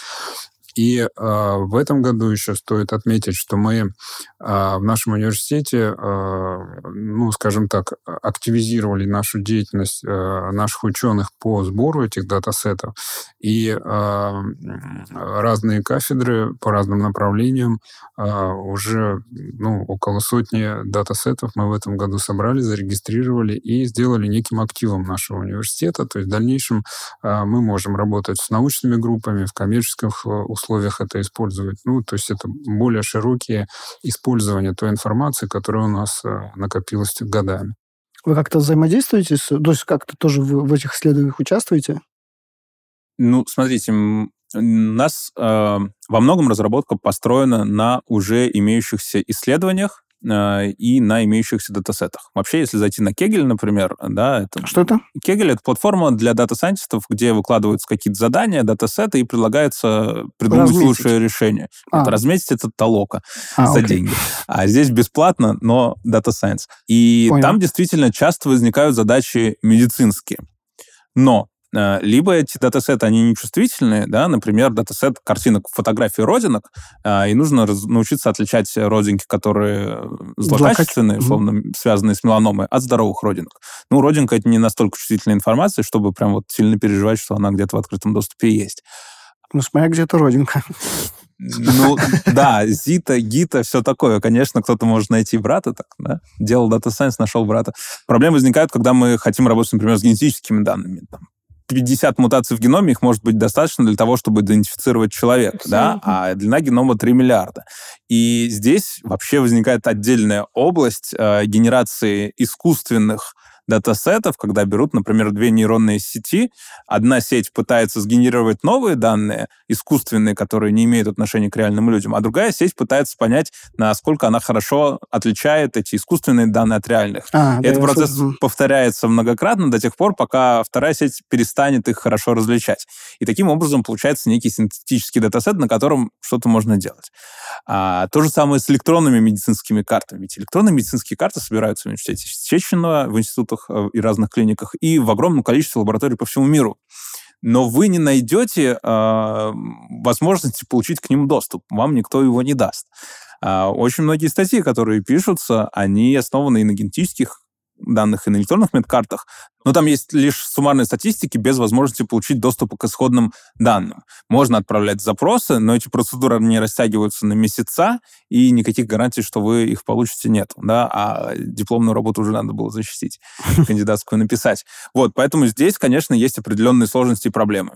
И э, в этом году еще стоит отметить, что мы э, в нашем университете, э, ну, скажем так, активизировали нашу деятельность э, наших ученых по сбору этих датасетов. И э, разные кафедры по разным направлениям э, уже ну, около сотни датасетов мы в этом году собрали, зарегистрировали и сделали неким активом нашего университета. То есть в дальнейшем э, мы можем работать с научными группами в коммерческих условиях условиях это использовать. Ну, то есть это более широкие использования той информации, которая у нас э, накопилась годами. Вы как-то взаимодействуете, с, то есть как-то тоже в, в этих исследованиях участвуете? Ну, смотрите, у нас э, во многом разработка построена на уже имеющихся исследованиях, и на имеющихся датасетах. Вообще, если зайти на Kaggle, например, да, это... Что это? Kaggle — это платформа для data scientist-ов, где выкладываются какие-то задания, датасеты, и предлагается придумать разметить. лучшее решение. А. Это разметить — это толока а, за окей. деньги. А здесь бесплатно, но Science. И Понял. там действительно часто возникают задачи медицинские. Но либо эти датасеты, они нечувствительные, да, например, датасет картинок, фотографий родинок, э, и нужно раз, научиться отличать родинки, которые злокачественные, условно, mm-hmm. связанные с меланомой, от здоровых родинок. Ну, родинка — это не настолько чувствительная информация, чтобы прям вот сильно переживать, что она где-то в открытом доступе есть. Ну, смотря где-то родинка. Ну, да, Зита, Гита, все такое. Конечно, кто-то может найти брата, так, да? Делал Data Science, нашел брата. Проблемы возникают, когда мы хотим работать, например, с генетическими данными. Там, 50 мутаций в геноме, их может быть достаточно для того, чтобы идентифицировать человека, да, а длина генома 3 миллиарда. И здесь вообще возникает отдельная область э, генерации искусственных датасетов, когда берут, например, две нейронные сети, одна сеть пытается сгенерировать новые данные, искусственные, которые не имеют отношения к реальным людям, а другая сеть пытается понять, насколько она хорошо отличает эти искусственные данные от реальных. А, да, Этот процесс что... повторяется многократно до тех пор, пока вторая сеть перестанет их хорошо различать. И таким образом получается некий синтетический датасет, на котором что-то можно делать. А, то же самое с электронными медицинскими картами. Ведь электронные медицинские карты собираются в университете Чеченова, в институтах э, и разных клиниках, и в огромном количестве лабораторий по всему миру. Но вы не найдете э, возможности получить к ним доступ. Вам никто его не даст. Э, очень многие статьи, которые пишутся, они основаны и на генетических данных и на электронных медкартах, но там есть лишь суммарные статистики без возможности получить доступ к исходным данным. Можно отправлять запросы, но эти процедуры не растягиваются на месяца, и никаких гарантий, что вы их получите, нет. Да? А дипломную работу уже надо было защитить, кандидатскую написать. Вот, поэтому здесь, конечно, есть определенные сложности и проблемы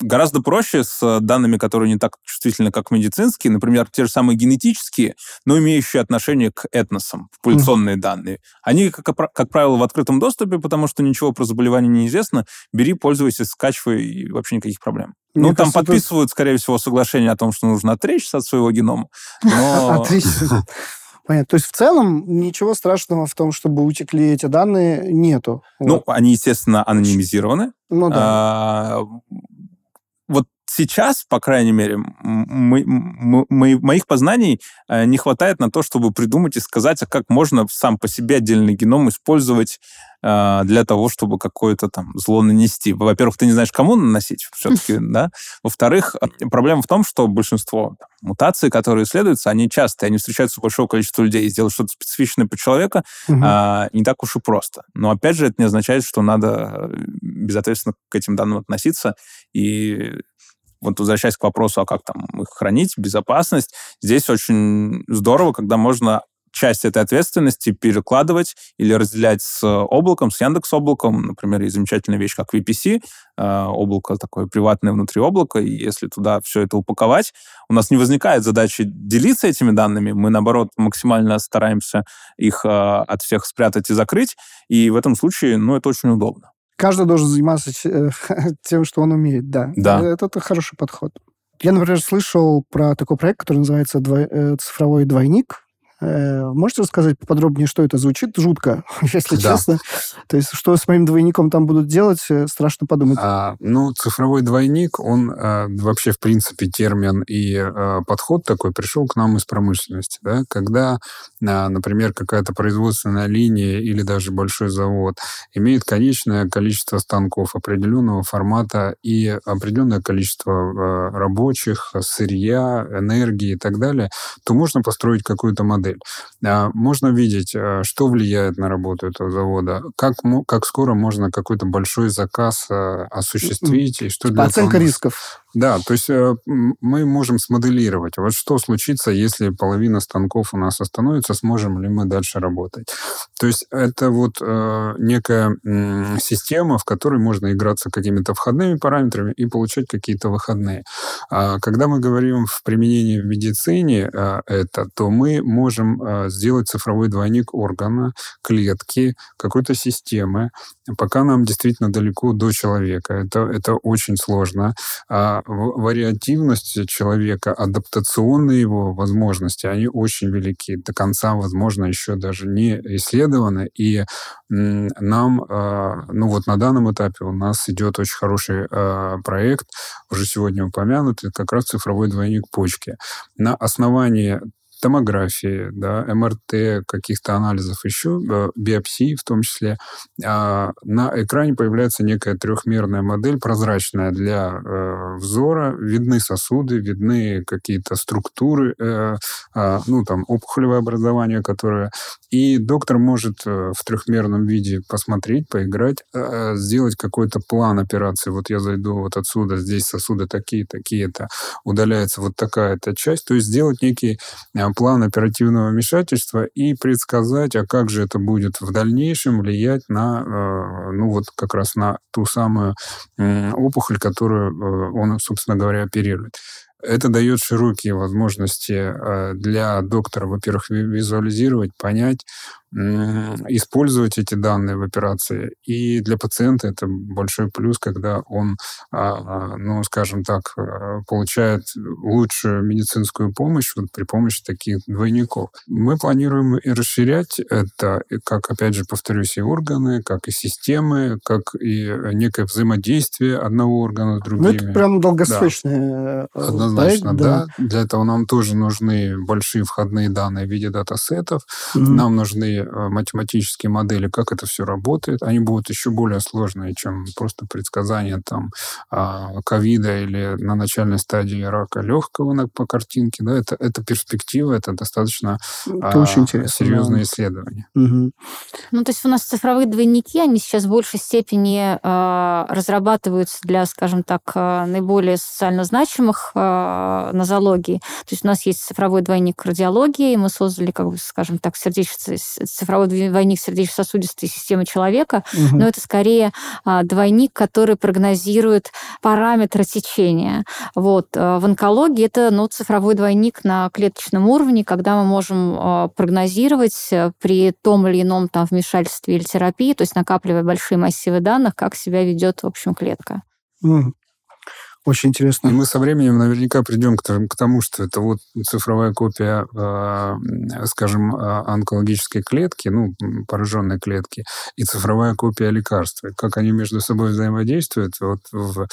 гораздо проще с данными, которые не так чувствительны, как медицинские, например, те же самые генетические, но имеющие отношение к этносам, популяционные mm-hmm. данные. Они, как, как правило, в открытом доступе, потому что ничего про заболевание неизвестно. Бери, пользуйся, скачивай, и вообще никаких проблем. Мне ну, кажется, там подписывают, скорее всего, соглашение о том, что нужно отречься от своего генома. Но... Отречься. Понятно. То есть в целом ничего страшного в том, чтобы утекли эти данные, нету. Ну, вот. они, естественно, анонимизированы. Ну да. А, сейчас, по крайней мере, мы, мы, мы, моих познаний э, не хватает на то, чтобы придумать и сказать, а как можно сам по себе отдельный геном использовать э, для того, чтобы какое-то там зло нанести. Во-первых, ты не знаешь, кому наносить все-таки, да? Во-вторых, э, проблема в том, что большинство мутаций, которые исследуются, они частые, они встречаются у большого количества людей. Сделать что-то специфичное по человеку угу. э, не так уж и просто. Но, опять же, это не означает, что надо безответственно к этим данным относиться и вот возвращаясь к вопросу, а как там их хранить, безопасность, здесь очень здорово, когда можно часть этой ответственности перекладывать или разделять с облаком, с Яндекс облаком. Например, есть замечательная вещь, как VPC, э, облако такое приватное внутри облака, и если туда все это упаковать, у нас не возникает задачи делиться этими данными, мы, наоборот, максимально стараемся их э, от всех спрятать и закрыть, и в этом случае, ну, это очень удобно. Каждый должен заниматься э, тем, что он умеет, да. Да. Это, это хороший подход. Я, например, слышал про такой проект, который называется э, «Цифровой двойник». Э, можете рассказать поподробнее, что это звучит? Жутко, если да. честно. То есть, что с моим двойником там будут делать, э, страшно подумать. А, ну, цифровой двойник, он а, вообще, в принципе, термин и а, подход такой пришел к нам из промышленности. Да? Когда, а, например, какая-то производственная линия или даже большой завод имеет конечное количество станков определенного формата и определенное количество а, рабочих, сырья, энергии и так далее, то можно построить какую-то модель модель. А, можно видеть, э, что влияет на работу этого завода, как, как скоро можно какой-то большой заказ э, осуществить, и что типа для Оценка рисков. Да, то есть э, мы можем смоделировать, вот что случится, если половина станков у нас остановится, сможем ли мы дальше работать. То есть это вот э, некая система, в которой можно играться какими-то входными параметрами и получать какие-то выходные. А когда мы говорим в применении в медицине э, это, то мы можем сделать цифровой двойник органа, клетки, какой-то системы, пока нам действительно далеко до человека. Это, это очень сложно. А вариативность человека, адаптационные его возможности, они очень велики. До конца, возможно, еще даже не исследованы. И нам, а, ну вот на данном этапе у нас идет очень хороший а, проект, уже сегодня упомянутый, как раз цифровой двойник почки. На основании томографии, да, МРТ, каких-то анализов еще, э, биопсии в том числе, а, на экране появляется некая трехмерная модель, прозрачная для э, взора, видны сосуды, видны какие-то структуры, э, а, ну, там, опухолевое образование, которое... И доктор может в трехмерном виде посмотреть, поиграть, сделать какой-то план операции. Вот я зайду вот отсюда, здесь сосуды такие, такие-то, удаляется вот такая-то часть. То есть сделать некий план оперативного вмешательства и предсказать, а как же это будет в дальнейшем влиять на, э, ну вот как раз на ту самую опухоль, которую э, он, собственно говоря, оперирует. Это дает широкие возможности э, для доктора, во-первых, визуализировать, понять, использовать эти данные в операции. И для пациента это большой плюс, когда он, а, а, ну, скажем так, э, получает лучшую медицинскую помощь вот при помощи таких двойников. Мы планируем и расширять это, как, опять же, повторюсь, и органы, как и системы, как и некое взаимодействие одного органа с другими. Ну, это прям долгосрочное да. Э, Однозначно, проект, да. да. Для этого нам тоже нужны большие входные данные в виде датасетов. Mm-hmm. Нам нужны Э, математические модели, как это все работает, они будут еще более сложные, чем просто предсказания там а, ковида или на начальной стадии рака легкого по картинке. Да, это, это перспектива, это достаточно это а, очень серьезное да. исследование. Угу. Ну, то есть у нас цифровые двойники, они сейчас в большей степени э, разрабатываются для, скажем так, э, наиболее социально значимых э, нозологий. То есть у нас есть цифровой двойник кардиологии, мы создали, как бы, скажем так, сердечный цифровой двойник сердечно-сосудистой системы человека, угу. но это скорее а, двойник, который прогнозирует параметры течения. Вот. А, в онкологии это ну, цифровой двойник на клеточном уровне, когда мы можем а, прогнозировать э, при том или ином там, вмешательстве или терапии, то есть накапливая большие массивы данных, как себя ведет, в общем, клетка. Очень интересно. И мы со временем наверняка придем к, к тому, что это вот цифровая копия, э, скажем, а, онкологической клетки, ну, пораженной клетки, и цифровая копия лекарства. Как они между собой взаимодействуют вот в,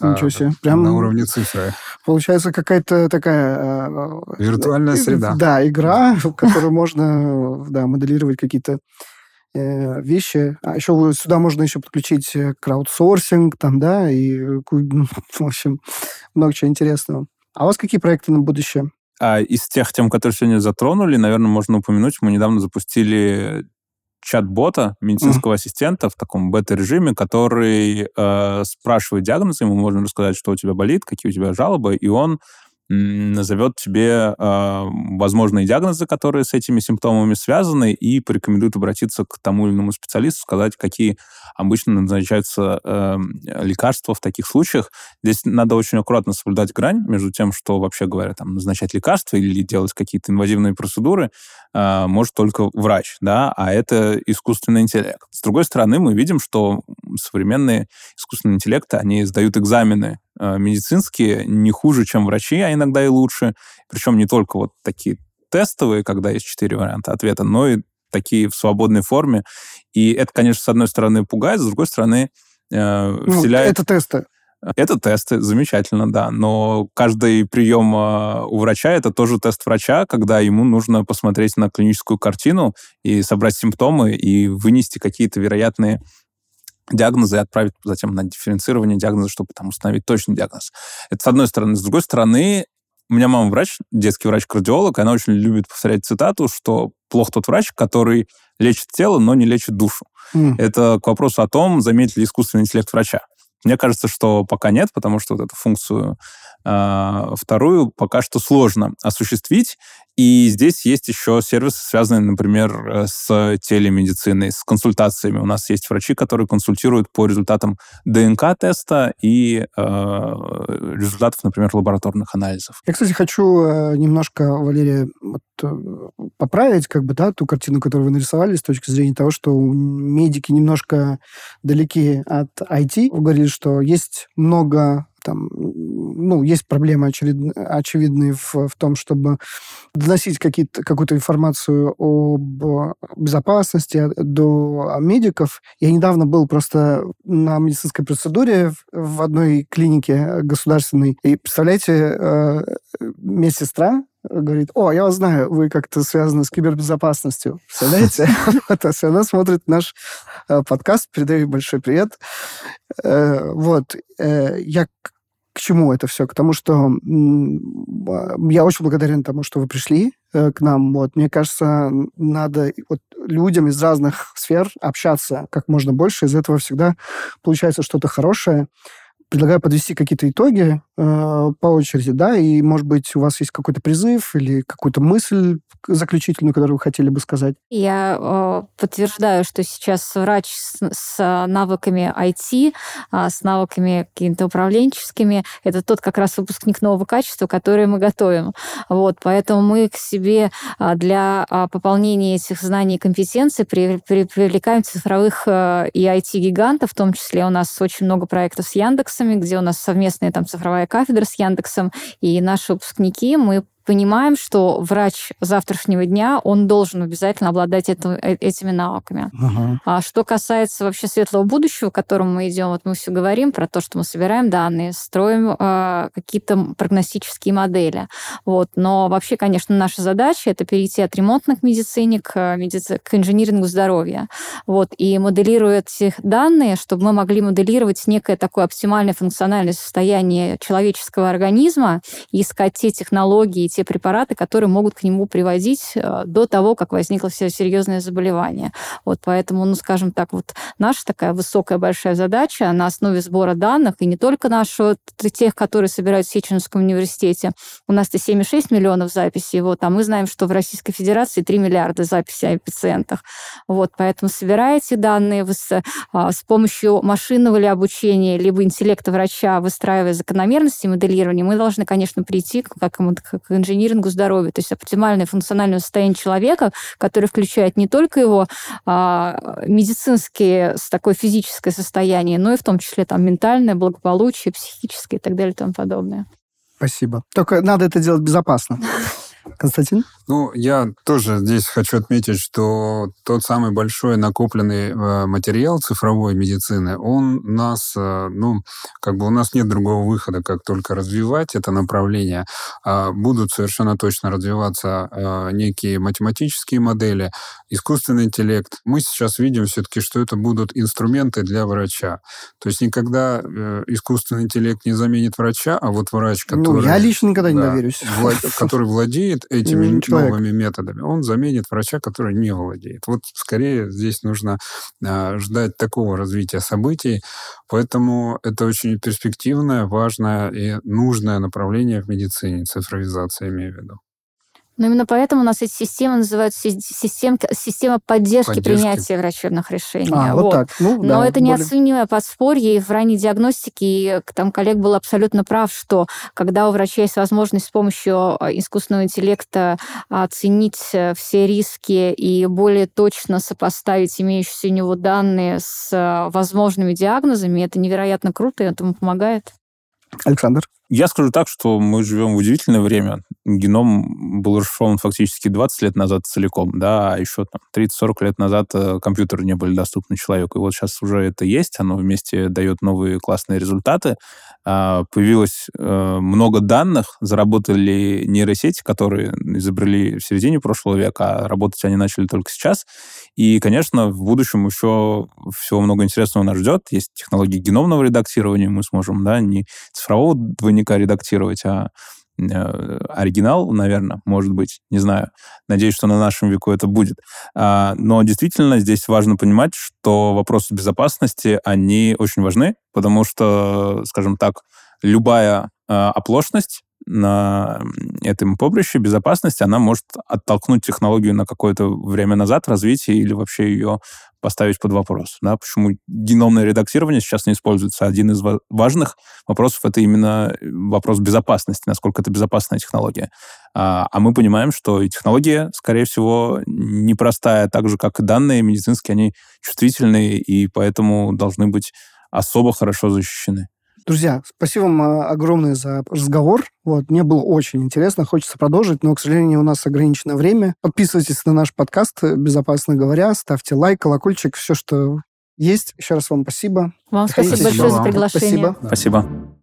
а, Ничего себе. Прям на уровне цифры. Получается какая-то такая... Виртуальная среда. Да, игра, в которой можно да, моделировать какие-то Э, вещи. А еще сюда можно еще подключить э, краудсорсинг, там, да, и, э, в общем, много чего интересного. А у вас какие проекты на будущее? А из тех тем, которые сегодня затронули, наверное, можно упомянуть, мы недавно запустили чат-бота, медицинского mm. ассистента в таком бета-режиме, который э, спрашивает диагноз, ему можно рассказать, что у тебя болит, какие у тебя жалобы, и он назовет тебе э, возможные диагнозы, которые с этими симптомами связаны, и порекомендует обратиться к тому или иному специалисту, сказать, какие обычно назначаются э, лекарства в таких случаях. Здесь надо очень аккуратно соблюдать грань между тем, что, вообще говоря, там, назначать лекарства или делать какие-то инвазивные процедуры э, может только врач, да, а это искусственный интеллект. С другой стороны, мы видим, что современные искусственные интеллекты, они сдают экзамены Э, медицинские не хуже, чем врачи, а иногда и лучше. Причем не только вот такие тестовые, когда есть четыре варианта ответа, но и такие в свободной форме. И это, конечно, с одной стороны пугает, с другой стороны э, ну, вселяет... Ну, это тесты. Это тесты, замечательно, да. Но каждый прием э, у врача это тоже тест врача, когда ему нужно посмотреть на клиническую картину и собрать симптомы и вынести какие-то вероятные диагнозы и отправить затем на дифференцирование диагноза, чтобы там установить точный диагноз. Это с одной стороны. С другой стороны, у меня мама врач, детский врач-кардиолог, и она очень любит повторять цитату, что плох тот врач, который лечит тело, но не лечит душу. Mm. Это к вопросу о том, заметит ли искусственный интеллект врача. Мне кажется, что пока нет, потому что вот эту функцию вторую пока что сложно осуществить. И здесь есть еще сервисы, связанные, например, э, с телемедициной, с консультациями. У нас есть врачи, которые консультируют по результатам ДНК-теста и э, результатов, например, лабораторных анализов. Я, кстати, хочу э, немножко, Валерия, вот, э, поправить как бы, да, ту картину, которую вы нарисовали с точки зрения того, что медики немножко далеки от IT. Вы говорили, что есть много там, ну, есть проблемы очевид... очевидные в, в том, чтобы доносить какую-то информацию об безопасности до медиков. Я недавно был просто на медицинской процедуре в одной клинике государственной. И, представляете, э, медсестра говорит, о, я вас знаю, вы как-то связаны с кибербезопасностью. Представляете? Вот, она смотрит наш э, подкаст, передаю большой привет. Э, вот, э, я к чему это все? К тому, что я очень благодарен тому, что вы пришли к нам. Вот, мне кажется, надо вот людям из разных сфер общаться как можно больше. Из этого всегда получается что-то хорошее предлагаю подвести какие-то итоги э, по очереди, да, и, может быть, у вас есть какой-то призыв или какую-то мысль заключительную, которую вы хотели бы сказать? Я э, подтверждаю, что сейчас врач с, с навыками IT, э, с навыками какими-то управленческими, это тот как раз выпускник нового качества, который мы готовим. Вот, поэтому мы к себе э, для э, пополнения этих знаний и компетенций при, при, привлекаем цифровых э, и IT-гигантов, в том числе у нас очень много проектов с Яндексом, Яндексами, где у нас совместная там цифровая кафедра с Яндексом, и наши выпускники, мы понимаем, что врач завтрашнего дня, он должен обязательно обладать это, э, этими навыками. Uh-huh. А что касается вообще светлого будущего, к которому мы идем, вот мы все говорим про то, что мы собираем данные, строим э, какие-то прогностические модели. Вот. Но вообще, конечно, наша задача это перейти от ремонтных медицине к, медици... к инжинирингу здоровья. Вот. И моделируя эти данные, чтобы мы могли моделировать некое такое оптимальное функциональное состояние человеческого организма искать те технологии, те те препараты, которые могут к нему приводить э, до того, как возникло все серьезное заболевание. Вот поэтому, ну, скажем так, вот наша такая высокая большая задача на основе сбора данных, и не только нашего, тех, которые собирают в Сеченовском университете. У нас-то 7,6 миллионов записей, вот, а мы знаем, что в Российской Федерации 3 миллиарда записей о пациентах. Вот, поэтому собираете данные вы с, а, с помощью машинного ли обучения, либо интеллекта врача, выстраивая закономерности моделирования, мы должны, конечно, прийти к, к инженеру инжинирингу здоровья, то есть оптимальное функциональное состояние человека, которое включает не только его а, медицинские, такое физическое состояние, но и в том числе там ментальное благополучие, психическое и так далее и тому подобное. Спасибо. Только надо это делать безопасно. Константин? Ну, я тоже здесь хочу отметить, что тот самый большой накопленный э, материал цифровой медицины, он нас, э, ну, как бы у нас нет другого выхода, как только развивать это направление. А будут совершенно точно развиваться э, некие математические модели, искусственный интеллект. Мы сейчас видим все-таки, что это будут инструменты для врача. То есть никогда искусственный интеллект не заменит врача, а вот врач, который... Ну, я лично никогда да, не доверюсь. Влад, который владеет этими. Новыми методами, он заменит врача, который не владеет. Вот скорее здесь нужно э, ждать такого развития событий. Поэтому это очень перспективное, важное и нужное направление в медицине, цифровизация, имею в виду. Но именно поэтому у нас эти системы называются систем, система поддержки, поддержки принятия врачебных решений. А, вот, вот так. Ну, Но да, это более... неоценимое подспорье. И в ранней диагностике и, там коллег был абсолютно прав, что когда у врача есть возможность с помощью а, искусственного интеллекта оценить э, все риски и более точно сопоставить имеющиеся у него данные с э, возможными диагнозами, это невероятно круто, и это ему помогает. Александр? Я скажу так, что мы живем в удивительное время. Геном был расшифрован фактически 20 лет назад целиком, да, а еще там 30-40 лет назад э, компьютеры не были доступны человеку. И вот сейчас уже это есть, оно вместе дает новые классные результаты. А, появилось э, много данных, заработали нейросети, которые изобрели в середине прошлого века, а работать они начали только сейчас. И, конечно, в будущем еще всего много интересного нас ждет. Есть технологии геномного редактирования, мы сможем, да, не цифрового двойника редактировать, а э, оригинал, наверное, может быть, не знаю. Надеюсь, что на нашем веку это будет. А, но действительно здесь важно понимать, что вопросы безопасности, они очень важны, потому что, скажем так, любая а, оплошность на этом поприще безопасности, она может оттолкнуть технологию на какое-то время назад, развитие или вообще ее поставить под вопрос. Да? Почему геномное редактирование сейчас не используется? Один из важных вопросов — это именно вопрос безопасности, насколько это безопасная технология. А, а мы понимаем, что и технология, скорее всего, непростая, так же, как и данные медицинские, они чувствительные, и поэтому должны быть особо хорошо защищены. Друзья, спасибо вам а, огромное за разговор. Вот, мне было очень интересно, хочется продолжить, но, к сожалению, у нас ограниченное время. Подписывайтесь на наш подкаст «Безопасно говоря», ставьте лайк, колокольчик, все, что есть. Еще раз вам спасибо. Вам спасибо большое за приглашение. Спасибо. Спасибо.